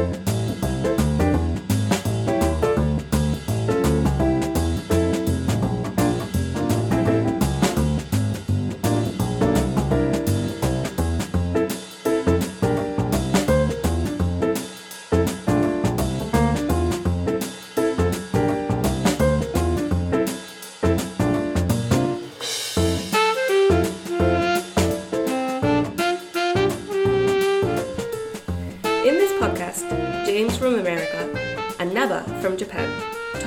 In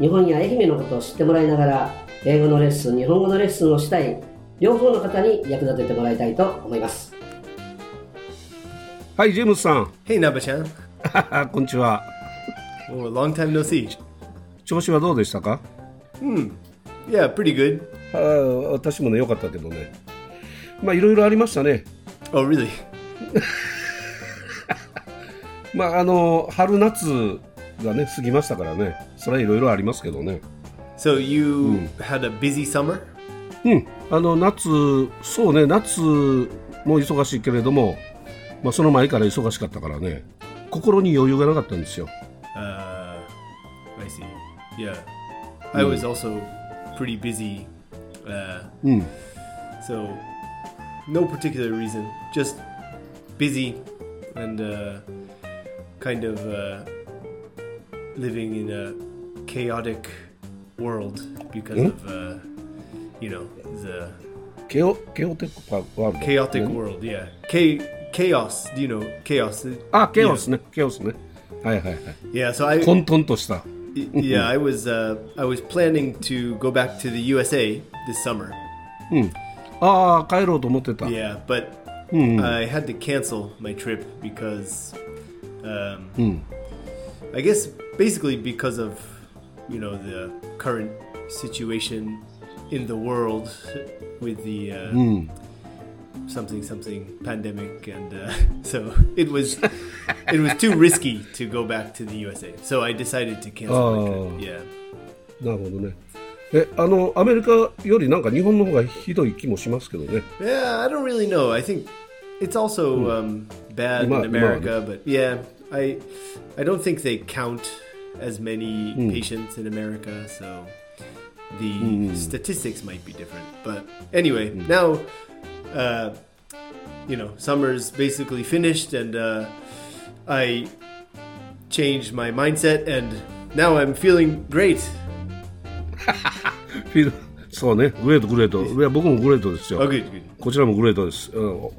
日本や愛媛のことを知ってもらいながら英語のレッスン日本語のレッスンをしたい両方の方に役立ててもらいたいと思いますはい、ジェームスさん。Hey, Naba-chan. こんにちは。Oh, long time no see. 調子はどうでしたか？Yeah, pretty good. あー私もね、良かったけどね。まあ、いろいろありましたね。Oh, really? まあ、あの、春夏がね、過ぎましたからね。それはいろいろありますけどね。 So you had a busy summer? うん。あの、夏、そうね、夏も忙しいけれども、まあ、その前から忙しかったからね、心に余裕がなかったんですよ。 Uh, I see. Yeah. I was also pretty busy. Uh, So, no particular reason. Just busy and uh, kind of uh, living in a chaotic world because of, uh, you know, the ケオ、ケオテックパワールド。chaotic ね world. Yeah. Cha- chaos. Do you know chaos? あ、ケオスね、ケオスね。はいはいはい。Yeah. So I. 混沌とした。Y- yeah, I was uh, I was planning to go back to the USA this summer. ああ、帰ろうと思ってた。Yeah, but I had to cancel my trip because, um, I guess basically because of you know the current situation in the world with the uh, something something pandemic, and uh, so it was it was too risky to go back to the USA. So I decided to cancel my Oh. trip. Yeah. なるほどね。え、あの、アメリカよりなんか日本の方がひどい気もしますけどね。 Yeah, I don't really know. I think it's also um, bad in Ima- America, but yeah, I I don't think they count As many patients in America, so the statistics might be different. But anyway, now uh, you know summer's basically finished, and uh, I changed my mindset, and now I'm feeling great. そうね、グレート、グレート。いや、僕もグレートですよ。Oh. こちらもグレートです。うん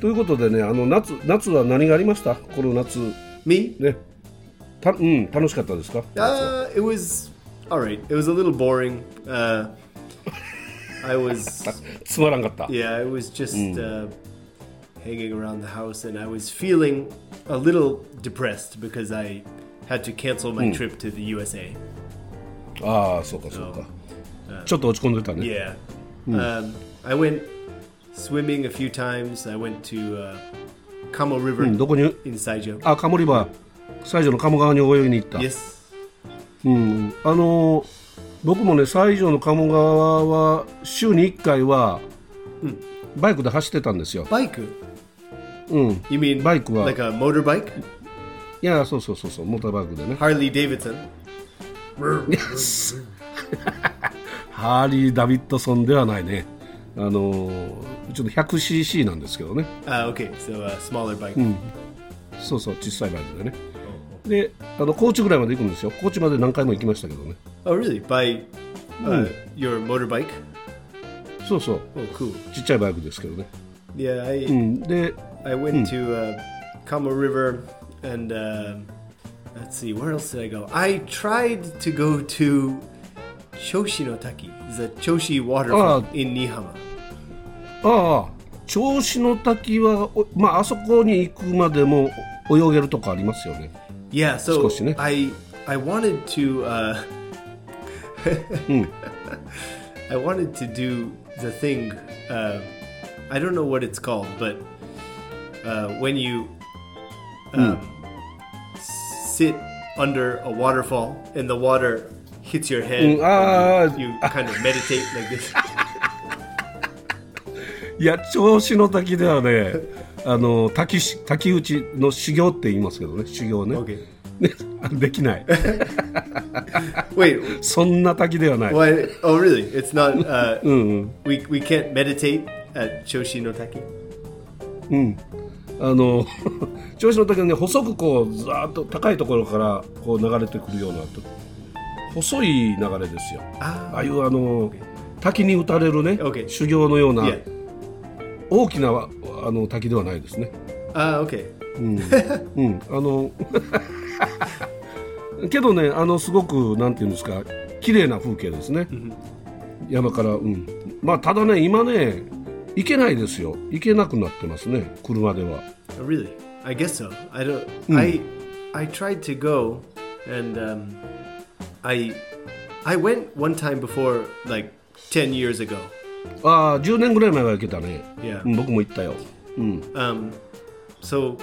ということでね、あの夏夏は何がありましたこの夏、Me? ね。たうん、楽しかったですか Uh, it was all right. It was a little boring. Uh, I was, つまらんかった。 yeah, I was just uh, hanging around the house, and I was feeling a little depressed because I had to cancel my trip to the USA. ああ、そうか、そうか。ちょっと落ち込んでたね。 Yeah, um, I went swimming a few times. I went to uh, Kamo う River ん、どこに in Saijo. あ、カモリバー、 西条の鴨川に泳ぎに行った。Yes. うん、あのー僕もね西条の鴨川は週に1回は、バイクで走ってたんですよ、Bike. うん、You mean Bike wa- like a motorbike? いやそうそうそうそう。モーターバイクでね。Harley Davidson. ハーリー・ダビッドソンではないね。あのーちょっと 100cc なんですけどね。Uh, okay, so a smaller bike. そうそう小さいバイクでねであの高知ぐらいまで行くんですよ高知まで何回も行きましたけどね Oh, really? By uh, your motorbike? そうそう Oh, cool. ちっちゃいバイクですけどね、Yeah, I うん、で I went to uh, Kamo River and uh, let's see, where else did I go? I tried to go to Choshi-no-Taki, the Choshi waterfall Ah. in Nihama. ああ銚子の滝はおまああそこに行くまでも泳げるとこありますよね Yeah, so 少しね。 I I wanted to uh, I wanted to do the thing. Uh, I don't know what it's called, but uh, when you um, sit under a waterfall and the water hits your head, Mm, ah. and you, you kind of meditate like this. いや銚子の滝ではね あの滝し滝打ちの修行って言いますけどね修行ね Okay. ねできない Wait. そんな滝ではない、Why? Oh, really? It's not. Uh, うんうん we we can't meditate at Choshi no Taki? うんあの 銚子の滝はね細くこうずーっと高いところからこう流れてくるようなと細い流れですよあああいうあの滝に打たれるね、Okay. 修行のような Yeah. 大きなあの滝ではないですね。あー、OK。う。うん、あの けどね、あのすごくなんて言うんですか、綺麗な風景ですね。山から、うん。まあただね、今ね、行けないですよ。行けなくなってますね、車では。Really? I guess so. I don't.、うん、I I tried to go and、I I went one time before like ten years ago. ああ10年ぐらい前は行けたね、 Yeah. うん、僕も行ったよ、うん、 Um, so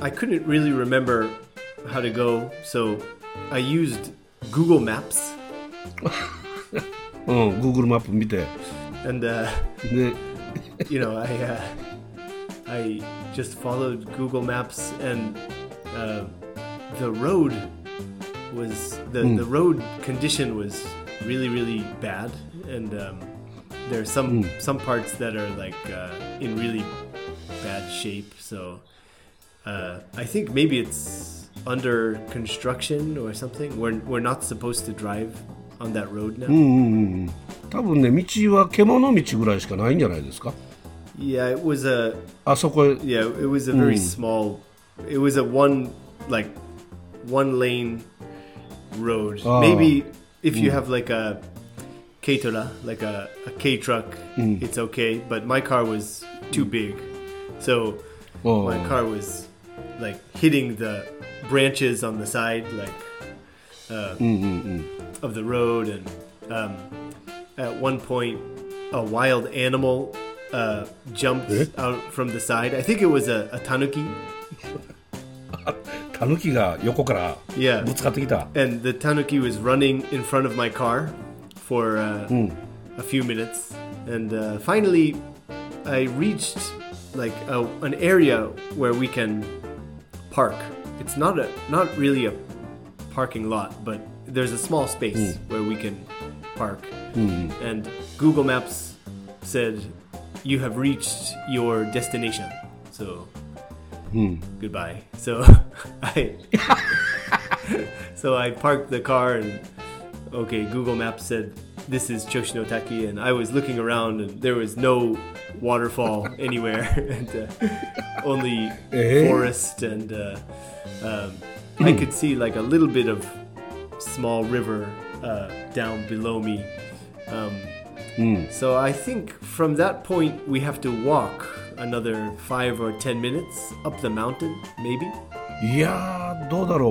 I couldn't really remember how to go, so I used Google Maps, うん、Google マップ見て and uh, で you know I uh, I just followed Google Maps, and uh, the road was the the road condition was really really bad, and um, there are some some parts that are like uh, in really bad shape. So uh, I think maybe it's under construction or something. We're we're not supposed to drive on that road now. うんうんうん多分ね道は獣道ぐらいしかないんじゃないですか Yeah, it was a あそこへ Yeah, it was a very small. It was a one like one lane road. Oh. Maybe if you have like a K-tora, like a, a K truck, it's okay. But my car was too big, so Oh. my car was like hitting the branches on the side, like uh, うんうんうん of the road, and um, at one point, a wild animal uh, jumped Eh? out from the side. I think it was a, a tanuki. タヌキが横から Yeah. ぶつかってきた And the tanuki was running in front of my car for uh, a few minutes. And uh, finally, I reached like a, an area where we can park. It's not a not really a parking lot, but there's a small space where we can park. And Google Maps said you have reached your destination. So goodbye. So I so I parked the car and okay, Google Maps said this is Choshinotaki and I was looking around and there was no waterfall anywhere and uh, only Eh? forest and uh, um, I could see like a little bit of small river uh, down below me. Um, so I think from that point we have to walk another five or ten minutes up the mountain, maybe. いやーどうだろ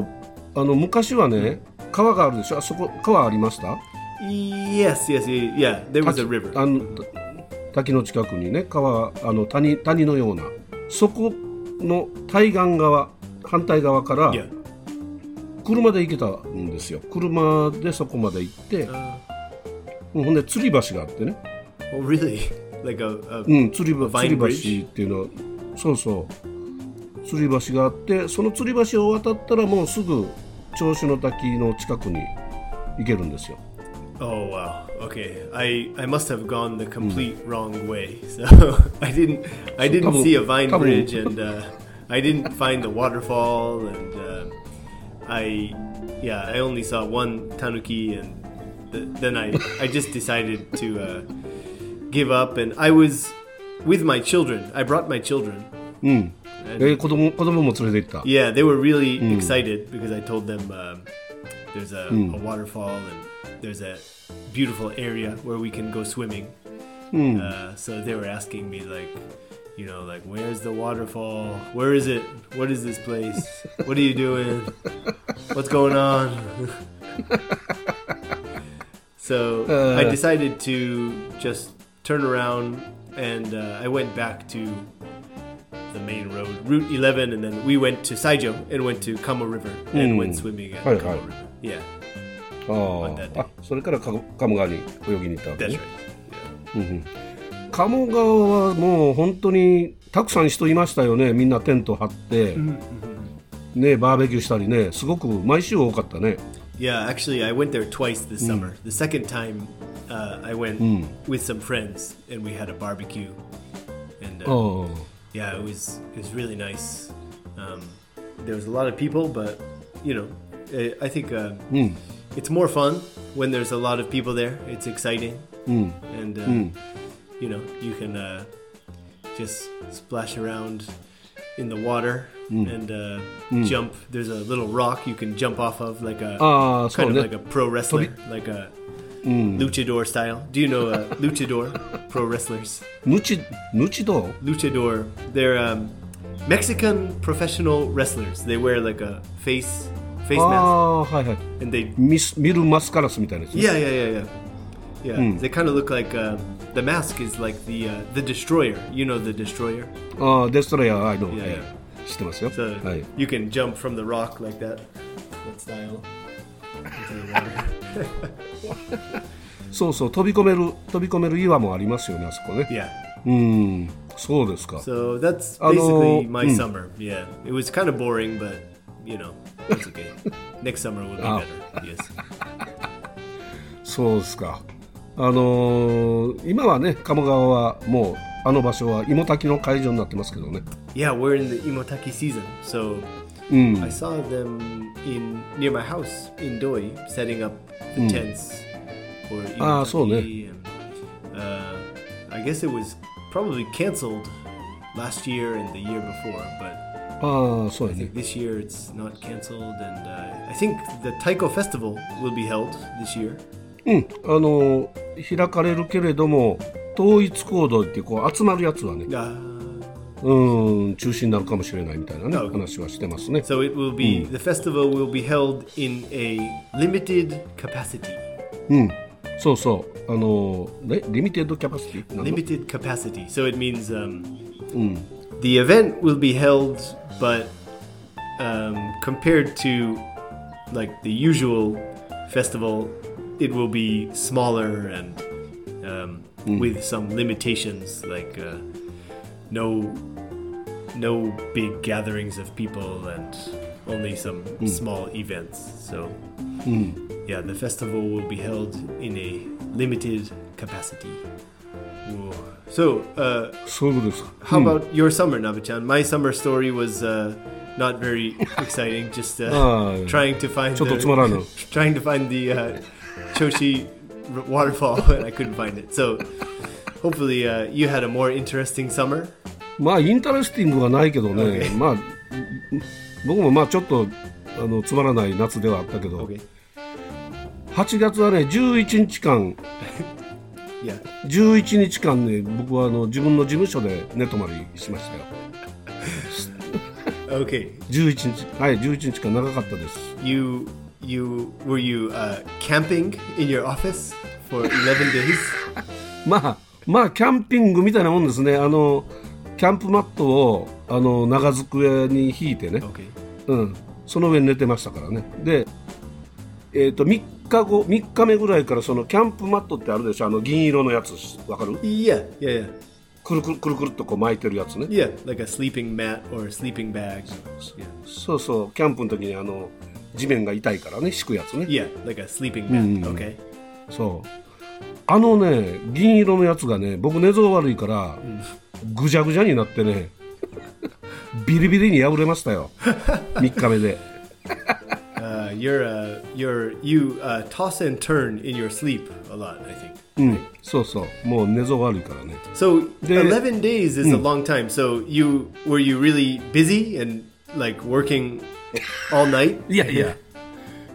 うあの昔はね 川があるでしょ？あそこ川ありました？Yes, yes, yeah. There was a river. あの滝の近くにね川あの谷谷のようなそこの対岸側反対側から Yeah. 車で行けたんですよ車でそこまで行って、うんほんで吊り橋があってね、Oh, really? Like a, a うん、吊り吊り?橋っていうのはそうそう吊り橋があってその吊り橋を渡ったらもうすぐ銚子の滝の近くに行けるんですよ Oh wow. Okay, I I must have gone the complete wrong way. So I didn't I didn't Double- see a vine double. bridge and uh, I didn't find the waterfall and uh, I yeah I only saw one tanuki and th- then I I just decided to uh, give up and I was with my children. I brought my children. うんえー子供子供も連れて行った Yeah, they were really excited because I told them um, there's a, a waterfall and there's a beautiful area where we can go swimming. Uh, so they were asking me like, you know, like where's the waterfall? Where is it? What is this place? What are you doing? What's going on? So Uh. I decided to just turn around and uh, I went back to the main road, Route 11, and then we went to Saijo and went to Kamo River and Mm. went swimming at Hi, Kamo hi. River. Yeah, あ On that ー day. あそれからか鴨川に泳ぎに行ったわけ that's ね right. 鴨川はもう本当にたくさん人いましたよねみんなテント張って、ねバーベキューしたりねすごく毎週多かったね Yeah, actually, I went there twice this summer. The second time, uh, I went with some friends and we had a barbecue. And あ uh, あ yeah, it was it was really nice. Um, there was a lot of people, but you know, I think uh, mm. it's more fun when there's a lot of people there. It's exciting, mm. and uh, mm. you know, you can uh, just splash around in the water hmm. and uh, hmm. jump. There's a little rock you can jump off of, like a ah, kind of like a pro wrestler, like a luchador style. Do you know uh, luchador pro wrestlers? ヌチヌチド luchador. They're um, Mexican professional wrestlers. They wear like a face face あ mask, あはいはい and they ミスミルマスカラスみたいなやつね yeah yeah yeah yeah yeah. They kind of look like uh, the mask is like the uh, the destroyer. You know the destroyer. ああデストライヤーあいの、 Yeah, はい yeah. 知ってますよ So はい you can jump from the rock like that. That style. そうそう飛び込める飛び込める岩もありますよねあそこね Yeah. うんそうですか So that's basically my うん。summer. Yeah. It was kind of boring, but you know, it's okay. Next summer will be Ah. better. Yes. そうですかあのー今はね鴨川はもうあの場所は芋炊きの会場になってますけどね Yeah, we're in the Imotaki season, so うん I saw them in near my house in Doi setting up the tents for Ah, so and, uh, I guess it was probably canceled last year and the year before, but ああそうや I ね think this year it's not canceled, and uh, I think the Taiko Festival will be held this year. うんあのー開かれるけれども統一行動ってこう集まるやつはね Uh, うん中止になるかもしれないみたいなねあ話はしてますね so it will be the festival will be held in a limited capacity. うんそうそうあのーねリミテッドキャパシティなの limited capacity. So it means um, the event will be held, but um, compared to like the usual festival, it will be smaller and um, with some limitations, like uh, no no big gatherings of people and only some mm. small events. So mm. yeah, the festival will be held in a limited capacity. So, uh, how about your summer, Nabuchan? My summer story was uh, not very exciting. Just uh, trying to find the, trying to find the Choshi waterfall, and I couldn't find it. So hopefully, uh, you had a more interesting summer. まあインタレスティングはないけどね、Okay. まあ僕もまあちょっとあのつまらない夏ではあったけど、Okay. 8月はね11日間 Yeah. 11日間ね僕はあの自分の事務所で寝泊まりしましたよ Okay. 11日はい11日間長かったです You you were you uh, camping in your office for 11 days? まあまあキャンピングみたいなもんですねあのキャンプマットをあの長机に引いてね.うん、その上に寝てましたからねで、えー、と3日後3日目ぐらいからそのキャンプマットってあるでしょあの銀色のやつわかる？Yeah. Yeah. Yeah. くるくるくるくるっとこう巻いてるやつね Yeah, like a sleeping mat or a sleeping bag. Yeah, そうそうキャンプの時にあの地面が痛いからね敷くやつね yeah like a sleeping mat. Mm. Okay. そうあのね銀色のやつがね僕寝相悪いから、ぐじゃぐじゃになってねビリビリに破れましたよ3日目で Uh, you're uh, you're you uh, toss and turn in your sleep a lot. I think. うんそうそうもう寝相悪いからね So The- eleven days is a long time. So you were you really busy and like working all night? いやいや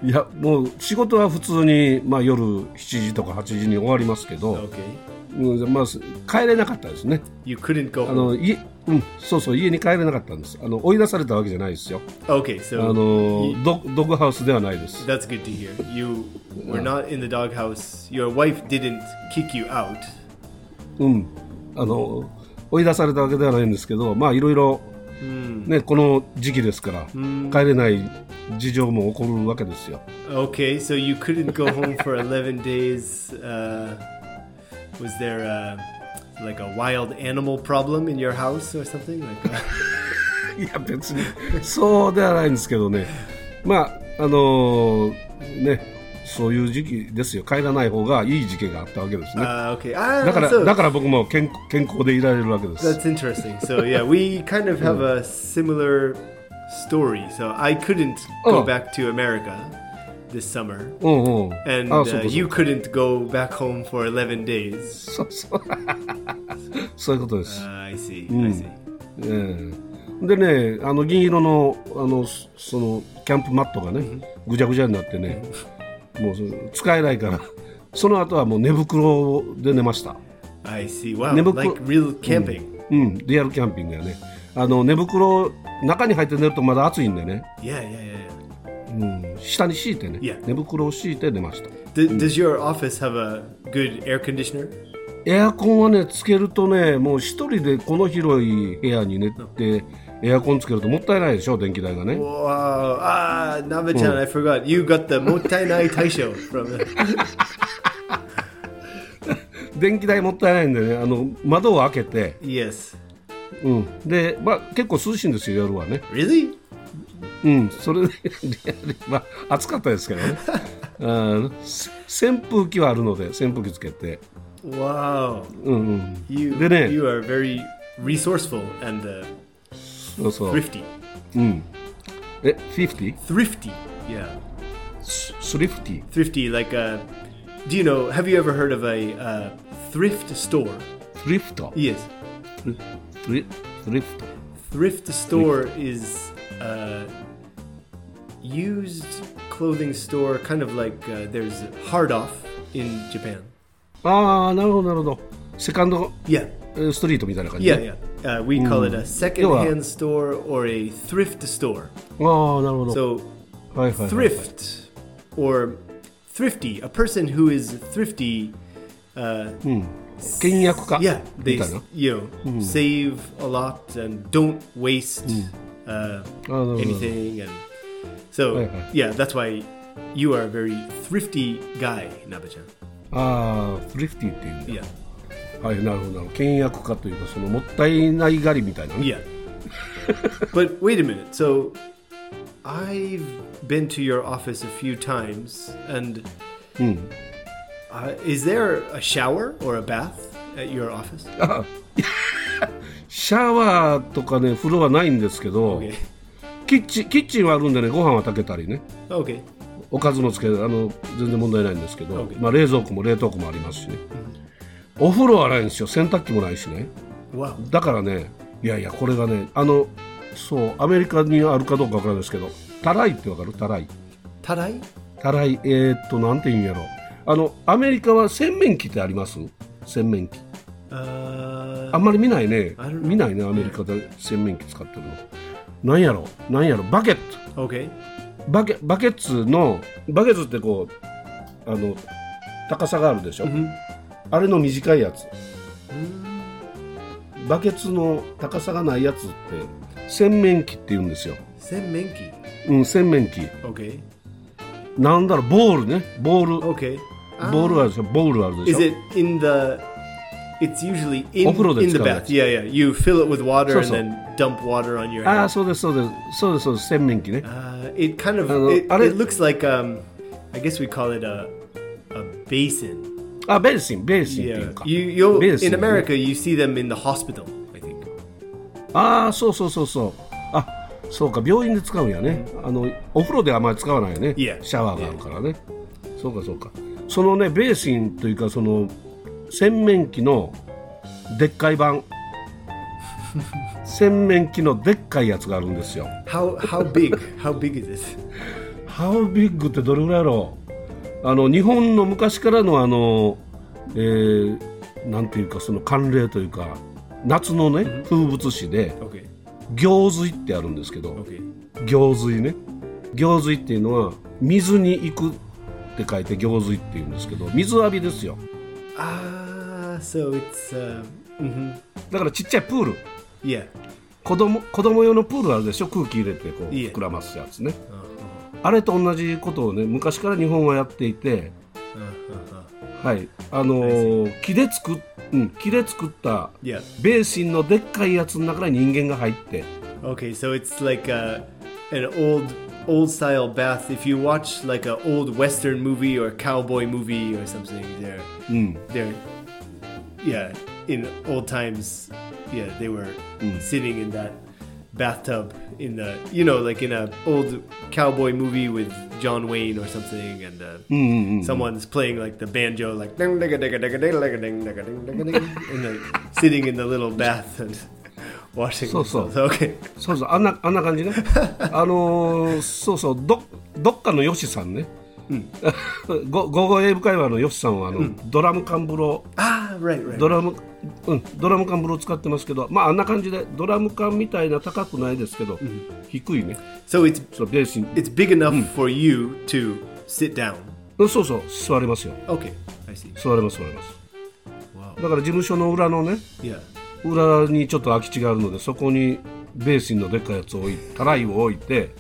いやもう仕事は普通に、まあ、夜7時とか8時に終わりますけど、Okay. うんまあ、す帰れなかったですね You couldn't go あ.のい、うん、そうそう家に帰れなかったんですあの追い出されたわけじゃないですよ Okay, あ so の you- ドドッグハウスではないです that's good to hear. You were not in the doghouse. Your wife didn't kick you out. うんあの追い出されたわけではないんですけどまあいろいろねこの時期ですから帰れない事情も起こるわけですよ Okay, so you couldn't go home for 11 days. Uh, was there uh like a wild animal problem in your house or something? Like, uh, いや別にそうではないんですけどねまああのねそういう時期ですよ帰らない方がいい時期があったわけですね uh, okay. Ah, だから so だから僕も健健康でいられるわけです that's interesting. So yeah, we kind of have a similar story. So I couldn't go Oh. back to America this summer. うんうん And uh, you か couldn't go back home for 11 days. そうそうそういうことです、Uh, I see. Mm. I see. ええでねあの銀色のあのそそのキャンプマットがねぐちゃぐちゃになってねもうそ使えないからその後はもう寝袋で寝ました I see. Wow. Never like put- real camping. うんリアルキャンピングやねあの寝袋中に入って寝るとまだ暑いんでね、Yeah, yeah, yeah, yeah. うん、下に敷いてね、Yeah. 寝袋を敷いて寝ました D- Does your office have a good air conditioner? エアコンはねつけるとねもう一人でこの広い部屋に寝てエアコンつけるともったいないでしょ電気代がね Wow. Ah, Nava-chan, I forgot. You got the Mottainai Taisho from the... 電気代もったいないんでねあの窓を開けて、Yes. うん、で、まあ、結構涼しいんですよ夜はね Really? うんそれでまあ暑かったですけどね 扇風機はあるので扇風機つけて Wow. うんうん You, でね you are very resourceful and uh, そうそう thrifty. うんえ 50? Thrifty. Yeah. スリフティ Thrifty, like, uh, do you know, have you ever heard of a uh, thrift store? スリフト Yes. スリスリフト Thrift store is a used clothing store, kind of like uh, there's hard off in Japan. ああなるほどなるほどセカンド Yeah, えー ストリートみたいな感じ yeah, ね yeah. Uh, we call it a second-hand store or a thrift store. ああなるほど So はいはいはい thrift or thrifty, a person who is thrifty. Uh, 倹約家 yeah, み they たいな you know save a lot and don't waste uh, あーなるほど anything and so Right, right. yeah that's why you are a very thrifty guy Nabachan ああスリフティっていうんだ yeah はいなるほどなるほど。倹約家というかそのもったいない狩りみたいなね。Yeah. But wait a minute. So I've been to your office a few times and uh, is there a shower or a bath at your office? シャワーとかね風呂はないんですけど、okay. キッチンキッチンはあるんでねご飯は炊けたりね。Okay. おかずもつけあの全然問題ないんですけど、OK まあ、冷蔵庫も冷凍庫もありますしね、お風呂はないんですよ。洗濯機もないしね。だからねいやいやこれがねあのそうアメリカにあるかどうかわからないですけどタライってわかる？タライ。tarai タライえー、っとなんて言うんやろあのアメリカは洗面器ってあります？洗面器。uh あんまり見ないね。見ないねアメリカで洗面器使ってるの。なんやろなんやろバケット。Okay バケバケツのバケツってこうあの高さがあるでしょ、あれの短いやつバケツの高さがないやつって洗面器って言うんですよ、senmenki うん、洗面器 okay なんだろうボールねボール okay ボールあるでしょボールあるでし Is ょ it in the? It's usually in, お風呂で in the 使うや bath. つ Yeah, yeah. You fill it with water and そうそう。then dump water on your ああ head. そうですそうですそうですそうです洗面器ね Uh, it kind of あの、it, あれ- it looks like um, I guess we call it a a basin. あベーシンベーシンっていう Yeah. か You you ベーシン in America you see them in the hospital. I think. ああそうそうそうそうあそうか病院で使うんやねあのお風呂であまり使わないよね Yeah. シャワーがあるからねそうかそうかそのねベーシンというかその洗面器のでっかい版 洗面器のでっかいやつがあるんですよ How how big? how big is this? How big ってどれぐらいやろう？あの日本の昔からのあの、えーなんていうかその慣例というか夏のね、風物詩で.行水ってあるんですけど.行水ね行水っていうのは水に行くって書いて行水っていうんですけど水浴びですよ Ah, so it's uh, mhm. だからちっちゃいプール yeah. 子供子供用のプールあるでしょ？空気入れてこう膨らますやつね Uh, あれと同じことをね昔から日本はやっていて uh, uh, uh. はいあのー木で作っ、うん、木で作った.ベーシンのでっかいやつの中に人間が入って Okay, so it's like uh, an old old style bath. If you watch like an old western movie or cowboy movie or something, they're they're yeah in old times. Yeah, they were sitting in that bathtub in the you know like in a old cowboy movie with John Wayne or something and uh, mm-hmm. someone's playing like the banjo like and like sitting in the little bath and washing so so okay そうそう。Okay. そうそう。あんなあんな感じね。あのー、そうそうどどっかのヨシさんね。うん、ゴゴーゴー英語会話のヨシさんはあの、うん、ドラム缶風呂、ah, right, right, right. ドラムうん、ドラム缶風呂使ってますけど、まあ、あんな感じでドラム缶みたいな高くないですけど、低いね So it's そうベースに it's big enough for you to sit down. うんそうそう座れますよ Okay, I see. 座れます座れます Wow. だから事務所の裏のね Yeah. 裏にちょっと空き地があるのでそこにベースンのでっかいやつを置いたらいを置いて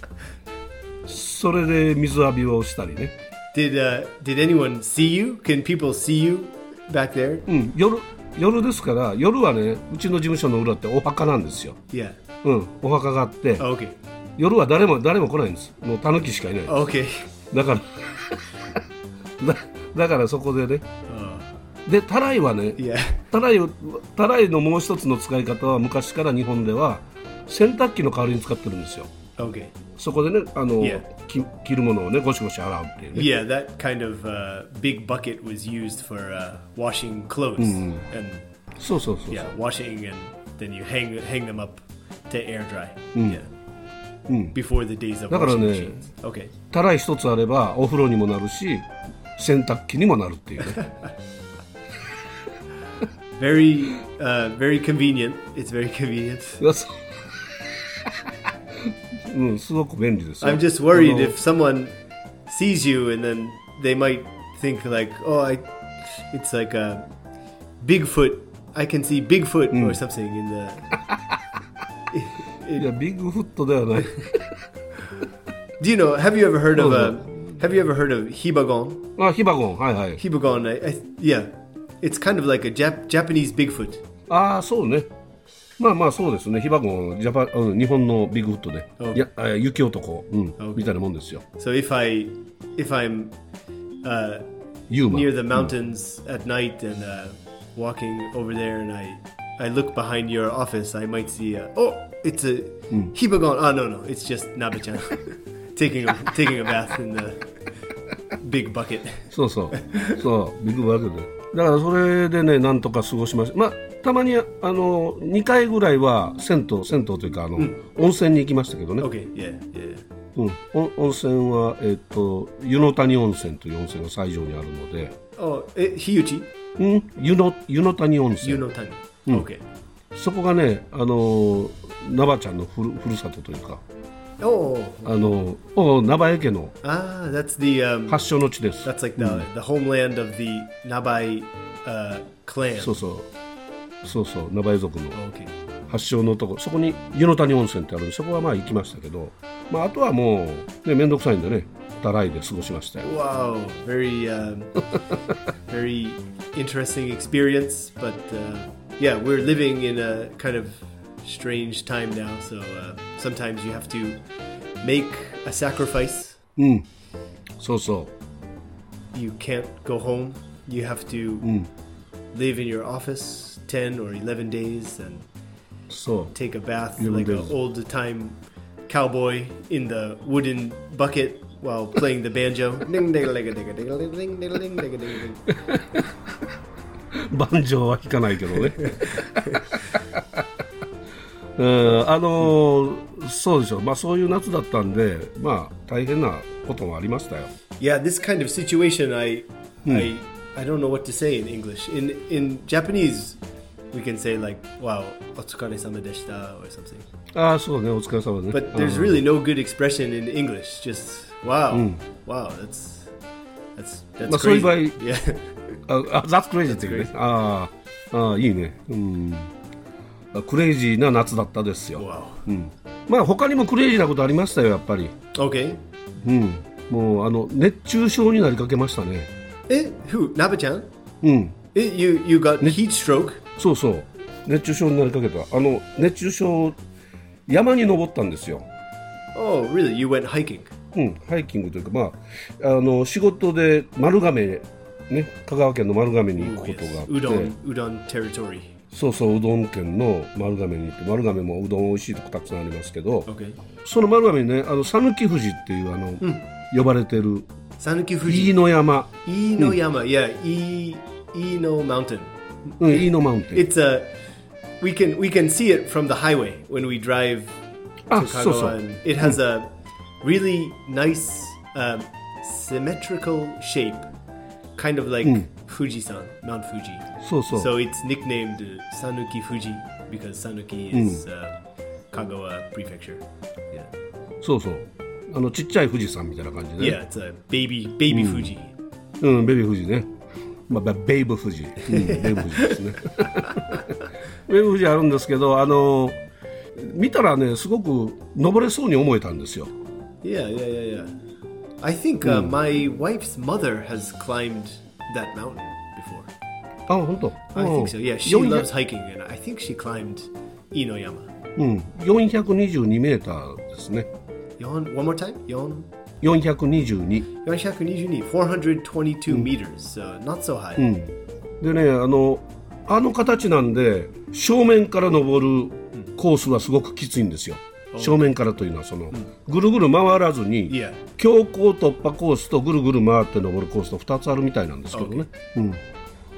それで水浴びをしたりね、Did uh did anyone see you? Can people see you back there? うん、夜夜ですから夜はねうちの事務所の裏ってお墓なんですよ、Yeah. うん、お墓があって、Oh, okay. 夜は誰も誰も来ないんですもうタヌキしかいない Okay. だから だだからそこでね Uh, でたらいはね yeah. たらいをたらいのもう一つの使い方は昔から日本では洗濯機の代わりに使ってるんですよ Okay. そこでねあの、Yeah. き着るものをねゴシゴシ洗うっていうね Yeah, that kind of uh, big bucket was used for uh, washing clothes and そうそうそうそう、yeah, washing and then you hang hang them up to air dry. Yeah. Before the days of だからね. Okay. たらい一つあればお風呂にもなるし洗濯機にもなるっていうね Very uh, very convenient. It's very convenient. いやそううんすごく便利ですよ I'm just worried あの if someone sees you and then they might think like, oh, I, it's like a Bigfoot. I can see Bigfoot or something in the. いやビッグフットではない Do you know? Have you ever heard of Oh, a? Have you ever heard of hibagon? あヒバゴンはいはい Hibagon. I, I, yeah, it's kind of like a Jap- Japanese Bigfoot. ああそうね まあまあそうですねヒバゴンジャパうん日本のビッグフットで.いやあ雪男、うん.みたいなもんですよ So if I, if I'm uh, near the mountains at night and uh, walking over there, and I I look behind your office, I might see a, oh, it's a hibagon. Oh no, no, it's just Nabe-chan taking a taking a bath in the big bucket. そうそうそうビッグバケでだからそれでねなんとか過ごしました。まあたまにあの2回ぐらいは銭湯銭湯というかあの、温泉に行きましたけどね、Okay, yeah, yeah. うん、お温泉は、えっと湯の谷温泉という温泉が西条にあるので、Oh, eh, Hiyuchi, うん、湯の湯の谷温泉。Yunotani. Okay. そこがねあのナバちゃんのふるふるさとというか Oh, あのおナバエ家の ah, that's the um, 発祥の地です that's like the the homeland of the Nabai uh, clan. そうそうそうそうナバエ族の Okay. 発祥のとこそこに湯の谷温泉ってあるんでそこはまあ行きましたけど、まあ、あとはもうね面倒くさいんでねたらいで過ごしましたよ Wow, very, um, very interesting experience. But uh, yeah, we're living in a kind of strange time now. So uh, sometimes you have to make a sacrifice. Mm. So so. You can't go home. You have to mm. live in your office ten or eleven days and so take a bath like an old time cowboy in the wooden bucket while playing the banjo. banjo は弾かないけどね。うんあのーそうでしょまあそういう夏だったんでまあ大変なこともありましたよ Yeah, this kind of situation, I, I I don't know what to say in English. In in Japanese, we can say like, "Wow, otsukare-sama deshita" or something. ああそうねお疲れ様ね But there's really no good expression in English. Just wow, wow, that's that's that's まあそういう crazy. 場合 Yeah. ああ、That's crazy っていうねああ、いいね。うん。あクレイジーな夏だったですよ。うん。まあ他にもクレイジーなことありましたよ、やっぱり。Okay. うん。もう、あの、熱中症になりかけましたね。Eh, who? Naba-chan? うん。Eh, you you got heat stroke? そうそう。熱中症になりかけた。あの、熱中症、山に登ったんですよ。Oh, really? You went hiking? うん、ハイキングというか、まあ、あの仕事で丸亀、ね、香川県の丸亀に行く Oh, ことがあ.って、Udon udon territory. そうそう、うどん県の丸亀に行って、丸亀もうどん美味しいとこたくさんありますけど、Okay. その丸亀にね、あの讃岐富士っていうあの、呼ばれてる Sanuki 飯 Fuji. 野山、E no Yama. Yeah, E E no mountain. うん、飯野マウンテン。It's a we can we can see it from the highway when we drive to Kagawa. it has a really nice um, symmetrical shape, kind of like Fuji-san, Mount Fuji. そうそう。So it's nicknamed uh, Sanuki Fuji because Sanuki is uh, Kagawa Prefecture. Yeah, そうそう。あのちっちゃい富士山みたいな感じで、yeah, it's a baby baby Fuji. うん、ベビー富士ね。まあ、ベベイブ富士。うん、ベイブ富士ですね。ベイブ富士あるんですけど、あの、見たらね、すごく登れそうに思えたんですよ。Yeah, yeah, yeah, yeah. I think uh, my wife's mother has climbed that mountain before. あ、本当。I うん think so. Yeah, she 400 loves hiking, and I think she climbed Inoyama. うん、422メーターですね。Yon, one more time. Yon, 422。422, 422 meters. So not so high. でね、あの、あの形なんで、正面から登るコースはすごくきついんですよ。正面からというのはそのぐるぐる回らずに強行突破コースとぐるぐる回って登るコースと2つあるみたいなんですけどね、うん、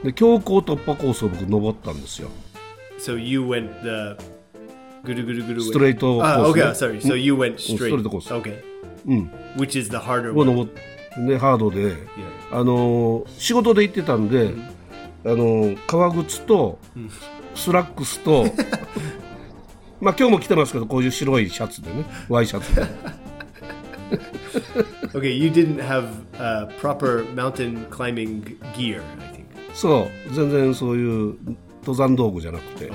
で強行突破コースを僕登ったんですよ。ストレートコース、うん、Which ね、ハードで、あの仕事で行ってたんで、あの革靴とスラックスと。まあ今日も着てますけどこういう白いシャツでねワイシャツで Okay, you didn't have uh, proper mountain climbing gear. I think. そう全然そういう登山道具じゃなくて、Okay.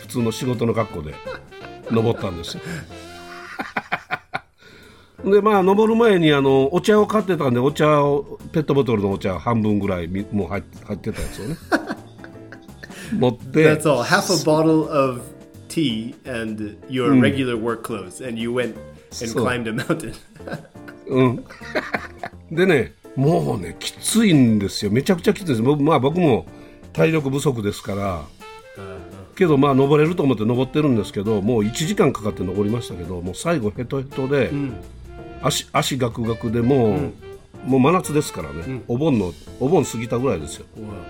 普通の仕事の格好で登ったんですよ でまあ登る前にあのお茶を買ってたんでお茶をペットボトルのお茶半分ぐらいみもう入っ入ってたやつをね 持って That's all. Half a bottle of tea and your regular work clothes, and you went and climbed a mountain. うん、でねもうねきついんですよ。めちゃくちゃきついです。僕,、まあ、僕も体力不足ですから。けどまあ登れると思って登ってるんですけどもう1時間かかって登りましたけどもう最後ヘトヘトで、足足ガクガクでもう、もう真夏ですからね、お盆のお盆過ぎたぐらいですよ。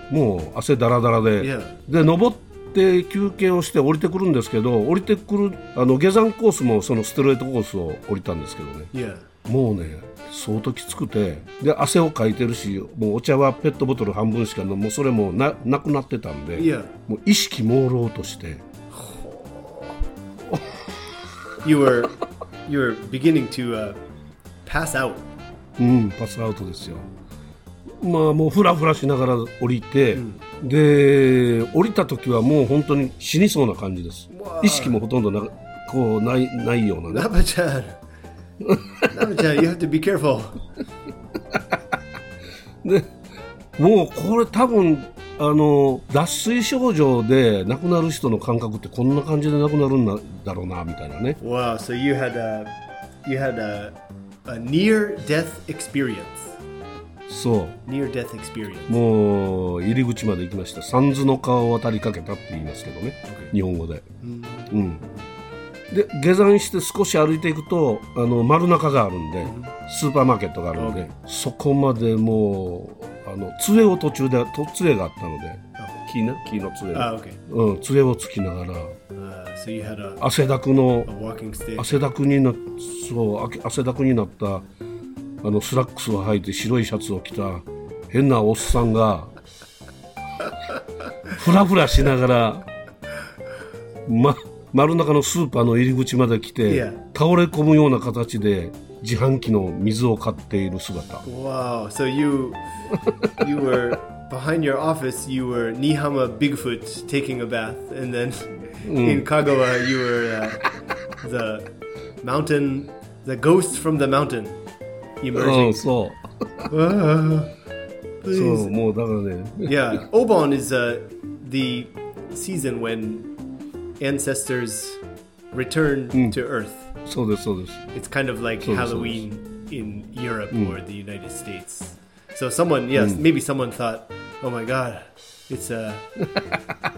もう汗だらだらで、Yeah. で登って休憩をして降りてくるんですけど降りてくるあの下山コースもそのストレートコースを降りたんですけどね Yeah. もうね相当きつくてで汗をかいてるしもうお茶はペットボトル半分しかもうそれもななくなってたんで、Yeah. もう意識朦朧として You were you were beginning to uh, pass out. うんパスアウトですよまあもうフラフラしながら降りて、で降りた時はもう本当に死にそうな感じです意識もほとんどなこうないないようなね Naba-chan. Naba-chan, you have to be careful. でもうこれ多分あの脱水症状で亡くなる人の感覚ってこんな感じで亡くなるんだろうなみたいなね Wow. So you had a you had a, a near death experience. そう。Near death experience. もう入り口まで行きました。三途の川を渡りかけたって言いますけどね。日本語で。うん。で下山して少し歩いていくとあの丸中があるんでスーパーマーケットがあるんでそこまでもうあの杖を途中でと杖があったので木ね木の杖。Ah, okay. うん杖をつきながら Uh, so you had a, 汗だくの.汗だくになそうあ汗だくになったあのスラックスを履いて白いシャツを着た変なおっさんがふらふらしながら、ま、丸中のスーパーの入り口まで来て.倒れ込むような形で自販機の水を買っている姿。Wow. So you you were behind your office. You were Nihama Bigfoot taking a bath, and then in Kagawa you were uh, the mountain, the ghost from the mountain う emerging. ん、そう。 Ah, そ please. う、もうだからね。 Yeah, Obon is uh, the season when ancestors return to Earth. そうです、そうです。 It's kind of like So- so- Halloween in Europe or the United States. So someone, yes, maybe someone thought, "Oh my God, it's a,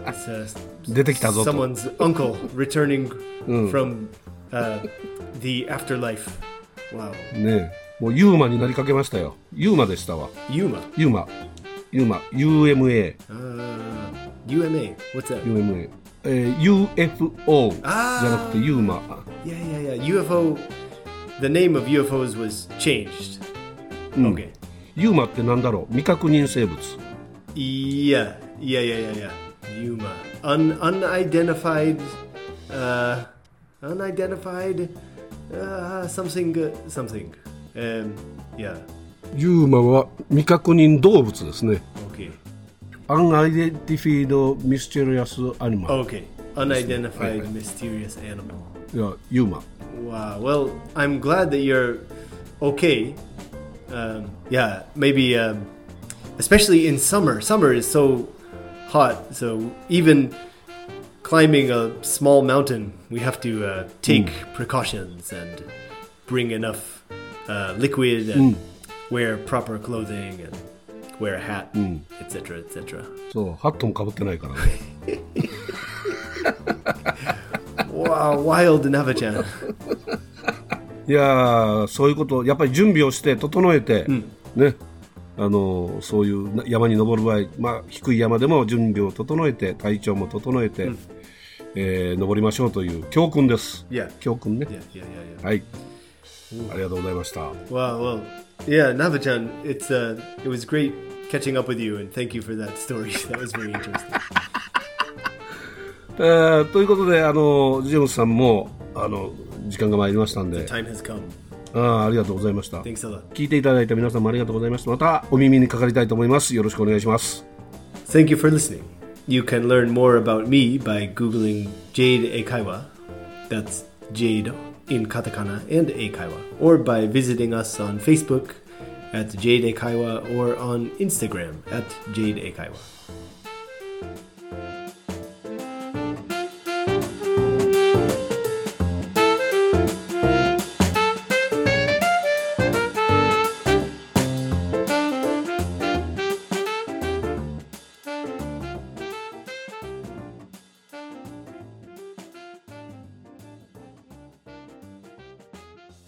it's a 出てきたぞと。 someone's uncle returning from uh, the afterlife." Wow, ね もうユーマになりかけましたよ。ユーマでしたわ。Yuma, ユーマ。ユーマ。UMA。uh, UMA. What's that? UMA。えー UFO じゃなくてユーマ。Yeah, yeah, yeah. UFO. The name of UFOs was changed. Okay. ユーマってなんだろう未確認生物。Yeah, yeah, yeah, yeah, yeah. Yuma. Un- unidentified, uh, unidentified, uh, something, uh, something. Um, yeah, ユーマは未確認動物ですね。 okay. Unidentified Mysterious Animal。 Okay. Unidentified mysterious animal. いや、ユーマ。 Wow. Well, I'm glad that you're okay. Um, yeah, maybe, um, especially in summer. Summer is so hot, so even climbing a small mountain, we have to uh, take precautions and bring enough uh, liquid and wear proper clothing and wear a hat, etc., etc. そう、ハットもかぶってないからね。Wow, wild Navachan. いやー、そういうこと、やっぱり準備をして、整えて、ね、あのーそういうな山に登る場合、まあ、低い山でも準備を整えて、体調も整えて、えー登りましょうという教訓です。Yeah. 教訓ね。Yeah, yeah, yeah, yeah. はい。ありがとうございました。Wow, well, yeah, it's uh, it was great catching up with you, and thank you for that story. That was very interesting. えー、ということで、あのジェームスさんもあの時間が参りましたんで、あありがとうございました。聞いていただいた皆さんもありがとうございました。またお耳にかかりたいと思います。よろしくお願いします。Thank you for listening. You can learn more about me by googling Jade Ekaiwa. That's Jade in katakana and Eikaiwa, or by visiting us on Facebook at Jade Eikaiwa or on Instagram at Jade Eikaiwa.